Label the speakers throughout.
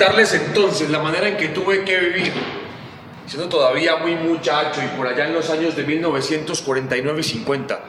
Speaker 1: contarles entonces la manera en que tuve que vivir, siendo todavía muy muchacho y por allá en los años de 1949 y 50.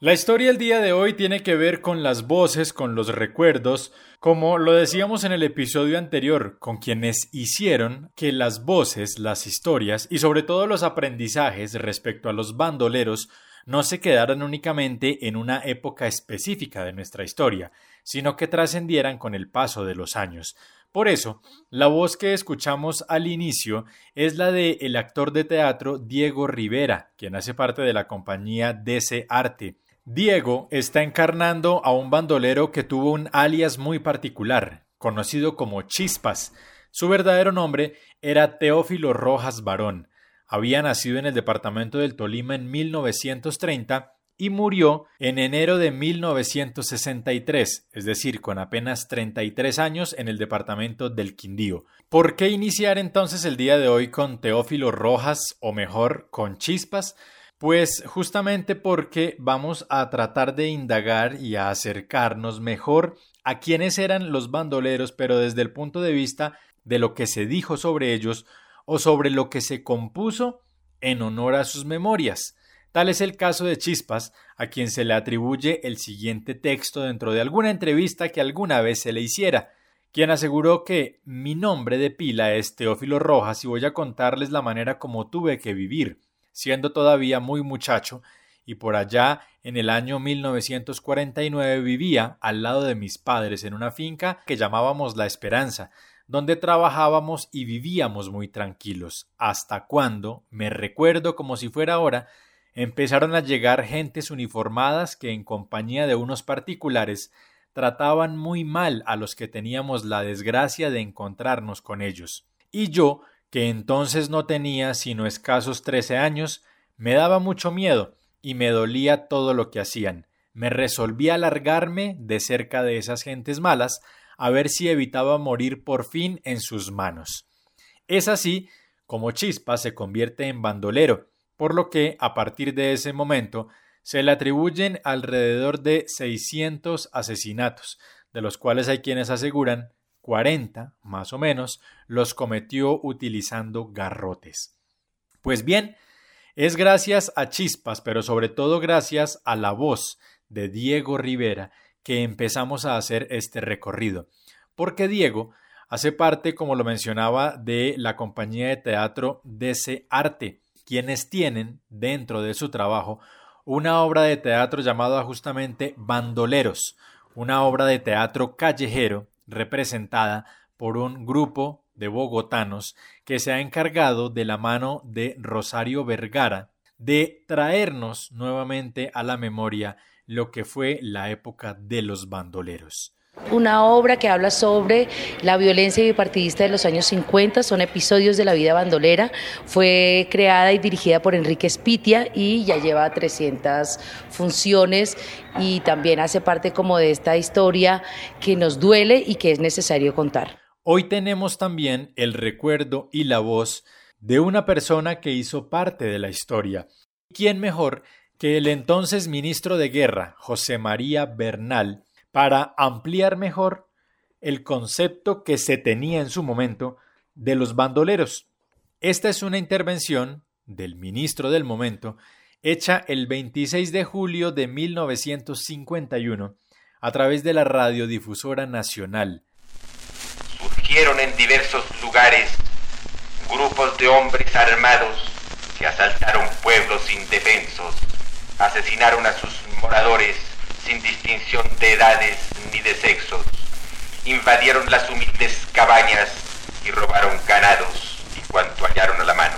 Speaker 2: La historia del día de hoy tiene que ver con las voces, con los recuerdos, como lo decíamos en el episodio anterior, con quienes hicieron que las voces, las historias y sobre todo los aprendizajes respecto a los bandoleros no se quedaran únicamente en una época específica de nuestra historia, sino que trascendieran con el paso de los años. Por eso, la voz que escuchamos al inicio es la de actor de teatro Diego Rivera, quien hace parte de la compañía DC Arte. Diego está encarnando a un bandolero que tuvo un alias muy particular, conocido como Chispas. Su verdadero nombre era Teófilo Rojas Barón. Había nacido en el departamento del Tolima en 1930 y murió en enero de 1963, es decir, con apenas 33 años en el departamento del Quindío. ¿Por qué iniciar entonces el día de hoy con Teófilo Rojas o mejor con Chispas? Pues justamente porque vamos a tratar de indagar y acercarnos mejor a quiénes eran los bandoleros, pero desde el punto de vista de lo que se dijo sobre ellos o sobre lo que se compuso en honor a sus memorias. Tal es el caso de Chispas, a quien se le atribuye el siguiente texto dentro de alguna entrevista que alguna vez se le hiciera, quien aseguró que mi nombre de pila es Teófilo Rojas y voy a contarles la manera como tuve que vivir siendo todavía muy muchacho, y por allá en el año 1949 vivía al lado de mis padres en una finca que llamábamos La Esperanza, donde trabajábamos y vivíamos muy tranquilos, hasta cuando, me recuerdo como si fuera ahora, empezaron a llegar gentes uniformadas que en compañía de unos particulares trataban muy mal a los que teníamos la desgracia de encontrarnos con ellos. Y yo que entonces no tenía sino escasos trece años, me daba mucho miedo y me dolía todo lo que hacían. Me resolví a largarme de cerca de esas gentes malas a ver si evitaba morir por fin en sus manos. Es así como Chispa se convierte en bandolero, por lo que a partir de ese momento se le atribuyen alrededor de 600 asesinatos, de los cuales hay quienes aseguran 40, más o menos, los cometió utilizando garrotes. Pues bien, es gracias a Chispas, pero sobre todo gracias a la voz de Diego Rivera que empezamos a hacer este recorrido. Porque Diego hace parte, como lo mencionaba, de la compañía de teatro DC Arte, quienes tienen dentro de su trabajo una obra de teatro llamada justamente Bandoleros, una obra de teatro callejero representada por un grupo de bogotanos que se ha encargado de la mano de Rosario Vergara de traernos nuevamente a la memoria lo que fue la época de los bandoleros.
Speaker 3: Una obra que habla sobre la violencia bipartidista de los años 50, son episodios de la vida bandolera. Fue creada y dirigida por Enrique Spitia y ya lleva 300 funciones y también hace parte como de esta historia que nos duele y que es necesario contar.
Speaker 2: Hoy tenemos también el recuerdo y la voz de una persona que hizo parte de la historia. ¿Quién mejor que el entonces ministro de Guerra, José María Bernal, para ampliar mejor el concepto que se tenía en su momento de los bandoleros. Esta es una intervención del ministro del momento hecha el 26 de julio de 1951 a través de la radiodifusora nacional.
Speaker 4: Surgieron en diversos lugares grupos de hombres armados que asaltaron pueblos indefensos, asesinaron a sus moradores sin distinción de edades ni de sexos. Invadieron las humildes cabañas y robaron ganados y cuanto hallaron a la mano.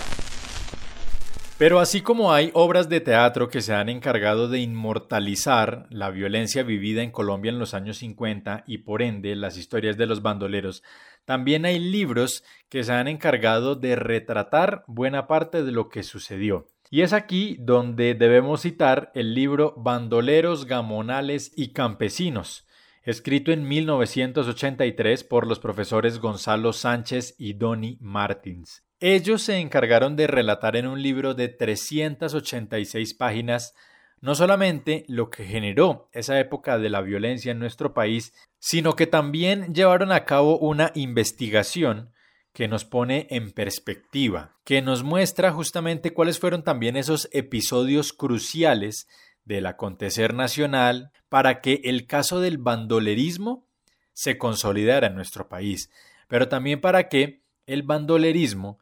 Speaker 2: Pero así como hay obras de teatro que se han encargado de inmortalizar la violencia vivida en Colombia en los años 50 y por ende las historias de los bandoleros, también hay libros que se han encargado de retratar buena parte de lo que sucedió. Y es aquí donde debemos citar el libro Bandoleros, Gamonales y Campesinos, escrito en 1983 por los profesores Gonzalo Sánchez y Donny Martins. Ellos se encargaron de relatar en un libro de 386 páginas no solamente lo que generó esa época de la violencia en nuestro país, sino que también llevaron a cabo una investigación que nos pone en perspectiva, que nos muestra justamente cuáles fueron también esos episodios cruciales del acontecer nacional para que el caso del bandolerismo se consolidara en nuestro país, pero también para que el bandolerismo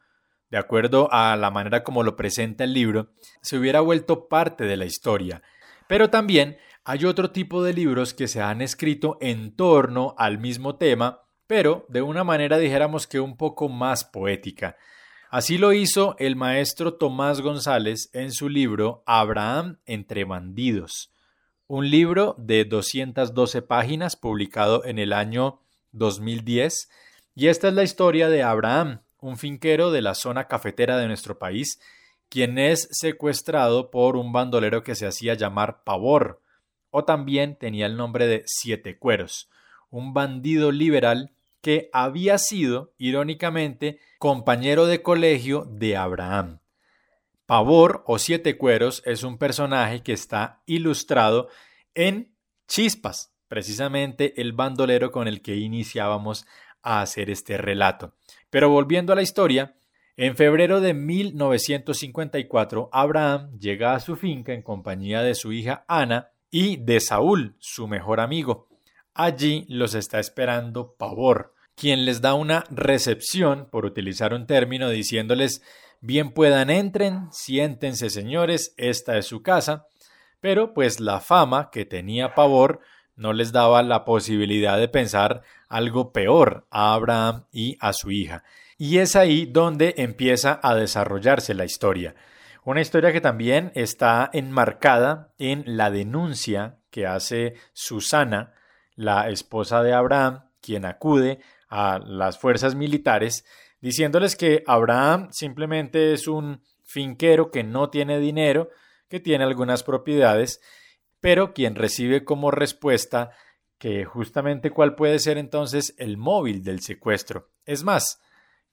Speaker 2: de acuerdo a la manera como lo presenta el libro, se hubiera vuelto parte de la historia. Pero también hay otro tipo de libros que se han escrito en torno al mismo tema, pero de una manera dijéramos que un poco más poética. Así lo hizo el maestro Tomás González en su libro Abraham entre bandidos, un libro de 212 páginas publicado en el año 2010, y esta es la historia de Abraham, un finquero de la zona cafetera de nuestro país, quien es secuestrado por un bandolero que se hacía llamar Pavor, o también tenía el nombre de Siete Cueros, un bandido liberal que había sido, irónicamente, compañero de colegio de Abraham. Pavor o Siete Cueros es un personaje que está ilustrado en Chispas, precisamente el bandolero con el que iniciábamos a hacer este relato. Pero volviendo a la historia, en febrero de 1954, Abraham llega a su finca en compañía de su hija Ana y de Saúl, su mejor amigo. Allí los está esperando Pavor, quien les da una recepción, por utilizar un término, diciéndoles bien puedan entren, siéntense señores, esta es su casa, pero pues la fama que tenía Pavor no les daba la posibilidad de pensar algo peor a Abraham y a su hija. Y es ahí donde empieza a desarrollarse la historia. Una historia que también está enmarcada en la denuncia que hace Susana, la esposa de Abraham, quien acude a las fuerzas militares, diciéndoles que Abraham simplemente es un finquero que no tiene dinero, que tiene algunas propiedades pero quien recibe como respuesta que justamente cuál puede ser entonces el móvil del secuestro. Es más,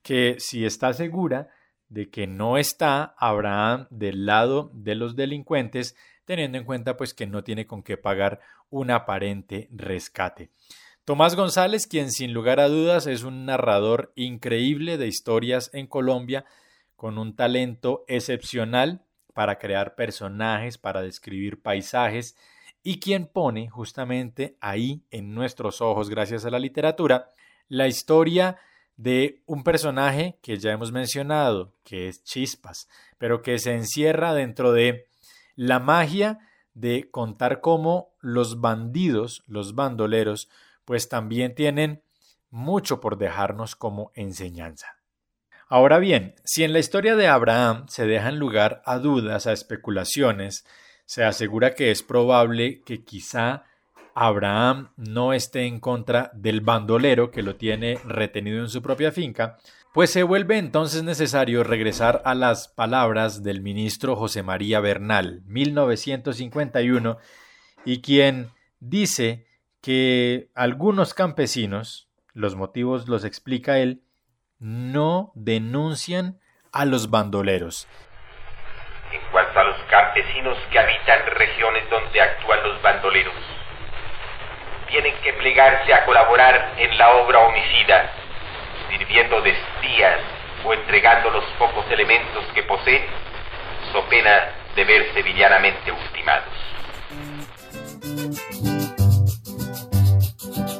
Speaker 2: que si está segura de que no está Abraham del lado de los delincuentes, teniendo en cuenta pues que no tiene con qué pagar un aparente rescate. Tomás González, quien sin lugar a dudas es un narrador increíble de historias en Colombia, con un talento excepcional para crear personajes, para describir paisajes, y quien pone justamente ahí en nuestros ojos, gracias a la literatura, la historia de un personaje que ya hemos mencionado, que es Chispas, pero que se encierra dentro de la magia de contar cómo los bandidos, los bandoleros, pues también tienen mucho por dejarnos como enseñanza. Ahora bien, si en la historia de Abraham se dejan lugar a dudas, a especulaciones, se asegura que es probable que quizá Abraham no esté en contra del bandolero que lo tiene retenido en su propia finca, pues se vuelve entonces necesario regresar a las palabras del ministro José María Bernal, 1951, y quien dice que algunos campesinos, los motivos los explica él, no denuncian a los bandoleros.
Speaker 4: En cuanto a los campesinos que habitan regiones donde actúan los bandoleros, tienen que plegarse a colaborar en la obra homicida, sirviendo de espías o entregando los pocos elementos que poseen, so pena de verse villanamente ultimados.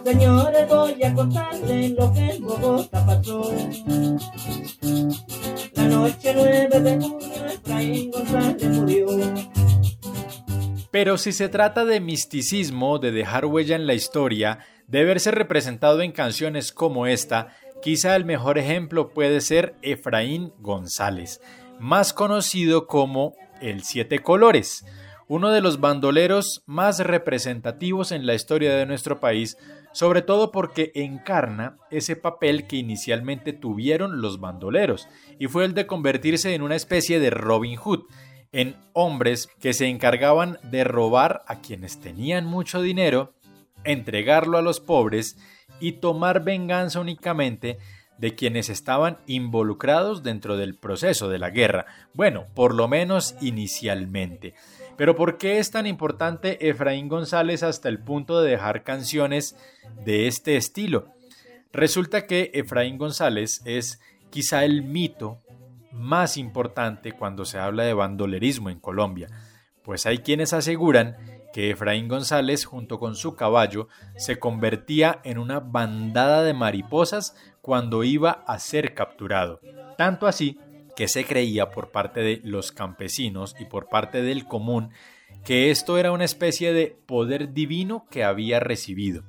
Speaker 5: Señores, voy a contarles lo que en Bogotá pasó. La noche 9 de junio, Efraín González murió.
Speaker 2: Pero si se trata de misticismo, de dejar huella en la historia, de verse representado en canciones como esta, quizá el mejor ejemplo puede ser Efraín González, más conocido como el Siete Colores, uno de los bandoleros más representativos en la historia de nuestro país, sobre todo porque encarna ese papel que inicialmente tuvieron los bandoleros, y fue el de convertirse en una especie de Robin Hood, en hombres que se encargaban de robar a quienes tenían mucho dinero, entregarlo a los pobres y tomar venganza únicamente de quienes estaban involucrados dentro del proceso de la guerra, bueno, por lo menos inicialmente. Pero ¿por qué es tan importante Efraín González hasta el punto de dejar canciones de este estilo? Resulta que Efraín González es quizá el mito más importante cuando se habla de bandolerismo en Colombia, pues hay quienes aseguran que Efraín González junto con su caballo se convertía en una bandada de mariposas cuando iba a ser capturado. Tanto así que se creía por parte de los campesinos y por parte del común que esto era una especie de poder divino que había recibido.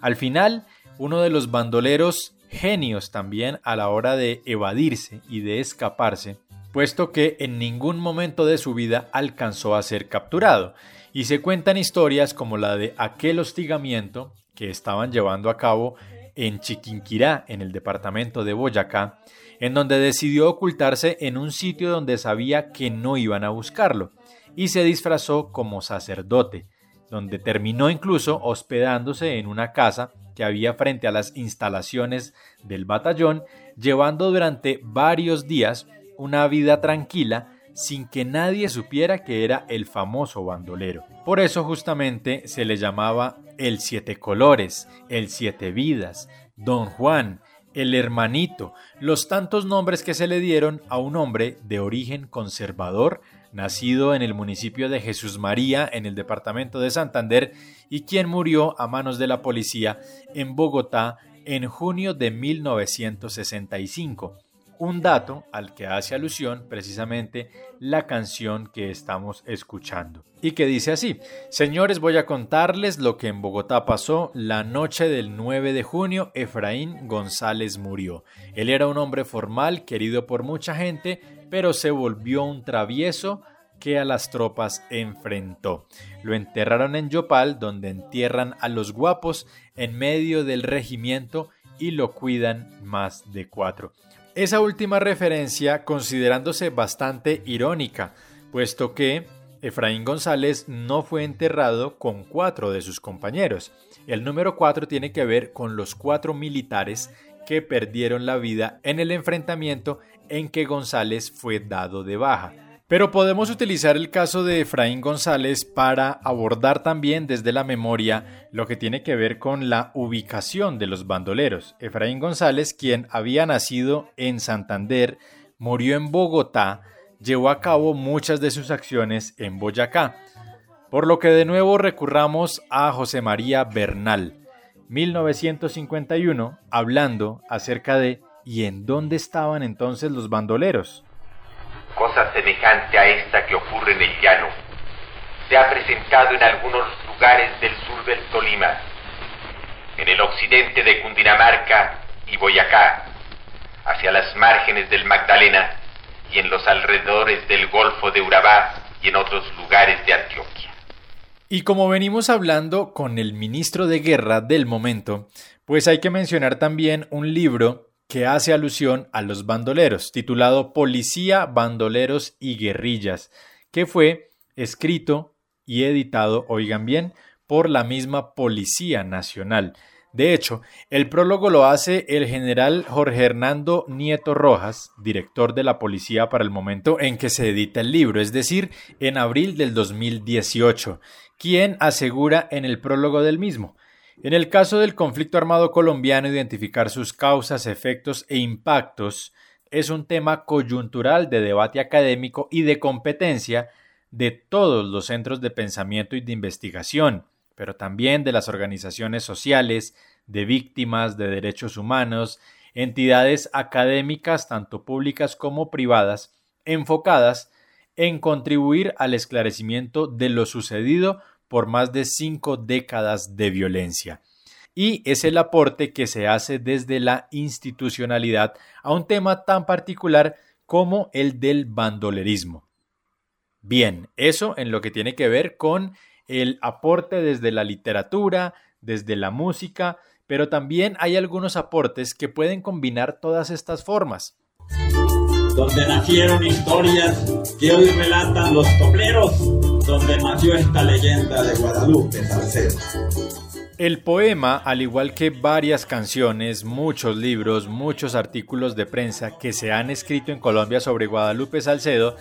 Speaker 2: Al final, uno de los bandoleros genios también a la hora de evadirse y de escaparse, puesto que en ningún momento de su vida alcanzó a ser capturado, y se cuentan historias como la de aquel hostigamiento que estaban llevando a cabo en Chiquinquirá, en el departamento de Boyacá, en donde decidió ocultarse en un sitio donde sabía que no iban a buscarlo, y se disfrazó como sacerdote, donde terminó incluso hospedándose en una casa que había frente a las instalaciones del batallón, llevando durante varios días una vida tranquila sin que nadie supiera que era el famoso bandolero. Por eso justamente se le llamaba el siete colores, el siete vidas, don Juan, el hermanito, los tantos nombres que se le dieron a un hombre de origen conservador, nacido en el municipio de Jesús María, en el departamento de Santander, y quien murió a manos de la policía en Bogotá en junio de 1965 un dato al que hace alusión precisamente la canción que estamos escuchando. Y que dice así, señores voy a contarles lo que en Bogotá pasó la noche del 9 de junio, Efraín González murió. Él era un hombre formal, querido por mucha gente, pero se volvió un travieso que a las tropas enfrentó. Lo enterraron en Yopal, donde entierran a los guapos en medio del regimiento y lo cuidan más de cuatro. Esa última referencia considerándose bastante irónica, puesto que Efraín González no fue enterrado con cuatro de sus compañeros. El número cuatro tiene que ver con los cuatro militares que perdieron la vida en el enfrentamiento en que González fue dado de baja. Pero podemos utilizar el caso de Efraín González para abordar también desde la memoria lo que tiene que ver con la ubicación de los bandoleros. Efraín González, quien había nacido en Santander, murió en Bogotá, llevó a cabo muchas de sus acciones en Boyacá. Por lo que de nuevo recurramos a José María Bernal, 1951, hablando acerca de ¿y en dónde estaban entonces los bandoleros?
Speaker 4: Cosa semejante a esta que ocurre en el llano, se ha presentado en algunos lugares del sur del Tolima, en el occidente de Cundinamarca y Boyacá, hacia las márgenes del Magdalena y en los alrededores del Golfo de Urabá y en otros lugares de Antioquia.
Speaker 2: Y como venimos hablando con el ministro de Guerra del momento, pues hay que mencionar también un libro que hace alusión a los bandoleros, titulado Policía, Bandoleros y Guerrillas, que fue escrito y editado, oigan bien, por la misma Policía Nacional. De hecho, el prólogo lo hace el general Jorge Hernando Nieto Rojas, director de la policía para el momento en que se edita el libro, es decir, en abril del 2018, quien asegura en el prólogo del mismo, en el caso del conflicto armado colombiano, identificar sus causas, efectos e impactos es un tema coyuntural de debate académico y de competencia de todos los centros de pensamiento y de investigación, pero también de las organizaciones sociales, de víctimas de derechos humanos, entidades académicas tanto públicas como privadas, enfocadas en contribuir al esclarecimiento de lo sucedido por más de cinco décadas de violencia. Y es el aporte que se hace desde la institucionalidad a un tema tan particular como el del bandolerismo. Bien, eso en lo que tiene que ver con el aporte desde la literatura, desde la música, pero también hay algunos aportes que pueden combinar todas estas formas.
Speaker 5: Donde nacieron historias que hoy relatan los copleros donde nació esta leyenda de Guadalupe Salcedo.
Speaker 2: El poema, al igual que varias canciones, muchos libros, muchos artículos de prensa que se han escrito en Colombia sobre Guadalupe Salcedo,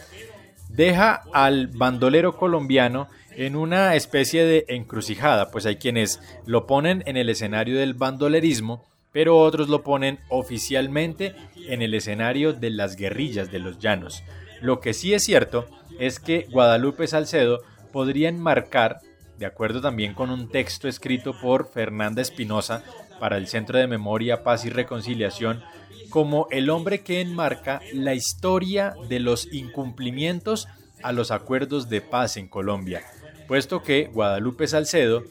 Speaker 2: deja al bandolero colombiano en una especie de encrucijada, pues hay quienes lo ponen en el escenario del bandolerismo, pero otros lo ponen oficialmente en el escenario de las guerrillas de los llanos. Lo que sí es cierto es que Guadalupe Salcedo podría enmarcar, de acuerdo también con un texto escrito por Fernanda Espinosa para el Centro de Memoria, Paz y Reconciliación, como el hombre que enmarca la historia de los incumplimientos a los acuerdos de paz en Colombia puesto que Guadalupe Salcedo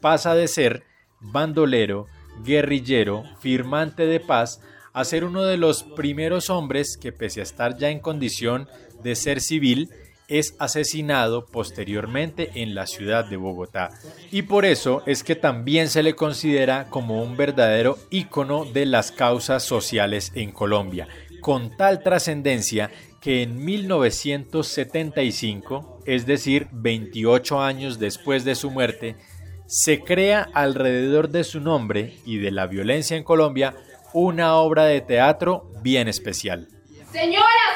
Speaker 2: pasa de ser bandolero, guerrillero, firmante de paz, a ser uno de los primeros hombres que pese a estar ya en condición de ser civil, es asesinado posteriormente en la ciudad de Bogotá. Y por eso es que también se le considera como un verdadero ícono de las causas sociales en Colombia, con tal trascendencia que en 1975, es decir, 28 años después de su muerte, se crea alrededor de su nombre y de la violencia en Colombia una obra de teatro bien especial.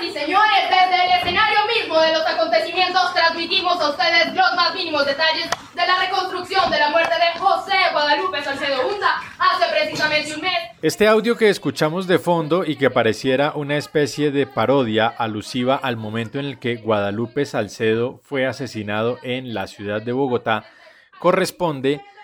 Speaker 6: Señoras y señores, desde el escenario mismo de los acontecimientos transmitimos a ustedes los más mínimos detalles de la reconstrucción de la muerte de José Guadalupe Salcedo Hunda hace precisamente un mes.
Speaker 2: Este audio que escuchamos de fondo y que pareciera una especie de parodia alusiva al momento en el que Guadalupe Salcedo fue asesinado en la ciudad de Bogotá corresponde a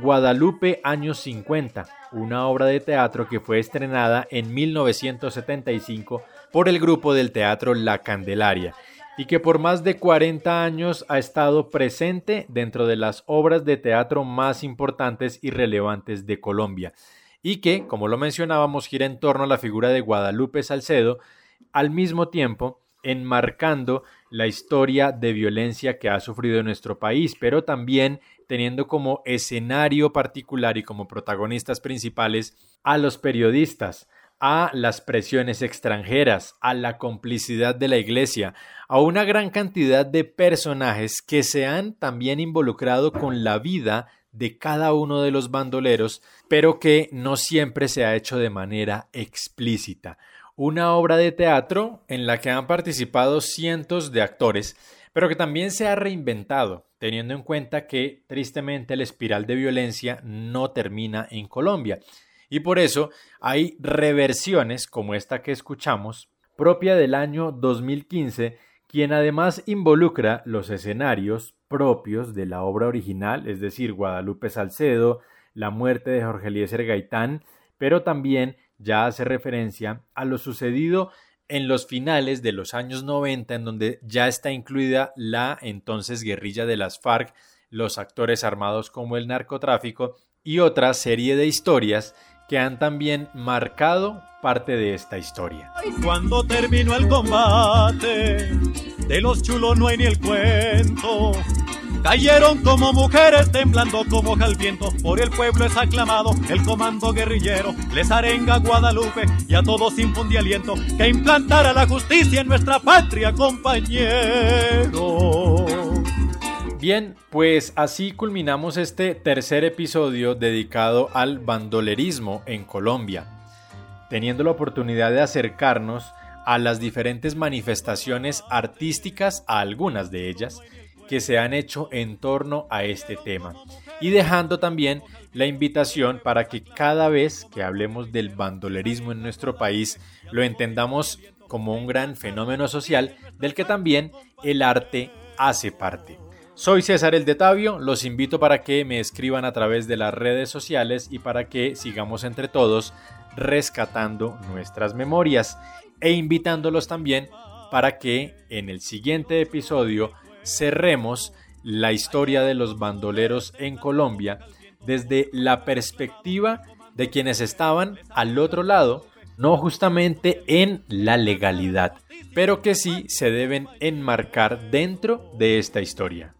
Speaker 2: Guadalupe años 50, una obra de teatro que fue estrenada en 1975 por el grupo del teatro La Candelaria y que por más de 40 años ha estado presente dentro de las obras de teatro más importantes y relevantes de Colombia y que, como lo mencionábamos, gira en torno a la figura de Guadalupe Salcedo, al mismo tiempo enmarcando la historia de violencia que ha sufrido nuestro país, pero también teniendo como escenario particular y como protagonistas principales a los periodistas, a las presiones extranjeras, a la complicidad de la Iglesia, a una gran cantidad de personajes que se han también involucrado con la vida de cada uno de los bandoleros, pero que no siempre se ha hecho de manera explícita. Una obra de teatro en la que han participado cientos de actores, pero que también se ha reinventado, teniendo en cuenta que tristemente la espiral de violencia no termina en Colombia. Y por eso hay reversiones como esta que escuchamos, propia del año 2015, quien además involucra los escenarios propios de la obra original, es decir, Guadalupe Salcedo, la muerte de Jorge Eliezer Gaitán, pero también ya hace referencia a lo sucedido en los finales de los años 90, en donde ya está incluida la entonces guerrilla de las FARC, los actores armados como el narcotráfico y otra serie de historias que han también marcado parte de esta historia.
Speaker 7: Cuando terminó el combate, de los chulos no hay ni el cuento. Cayeron como mujeres temblando como hoja al viento. Por el pueblo es aclamado el comando guerrillero. Les arenga Guadalupe y a todos infunde aliento que implantara la justicia en nuestra patria, compañero.
Speaker 2: Bien, pues así culminamos este tercer episodio dedicado al bandolerismo en Colombia, teniendo la oportunidad de acercarnos a las diferentes manifestaciones artísticas, a algunas de ellas, que se han hecho en torno a este tema, y dejando también la invitación para que cada vez que hablemos del bandolerismo en nuestro país lo entendamos como un gran fenómeno social del que también el arte hace parte. Soy César el de Tavio, los invito para que me escriban a través de las redes sociales y para que sigamos entre todos rescatando nuestras memorias e invitándolos también para que en el siguiente episodio cerremos la historia de los bandoleros en Colombia desde la perspectiva de quienes estaban al otro lado, no justamente en la legalidad, pero que sí se deben enmarcar dentro de esta historia.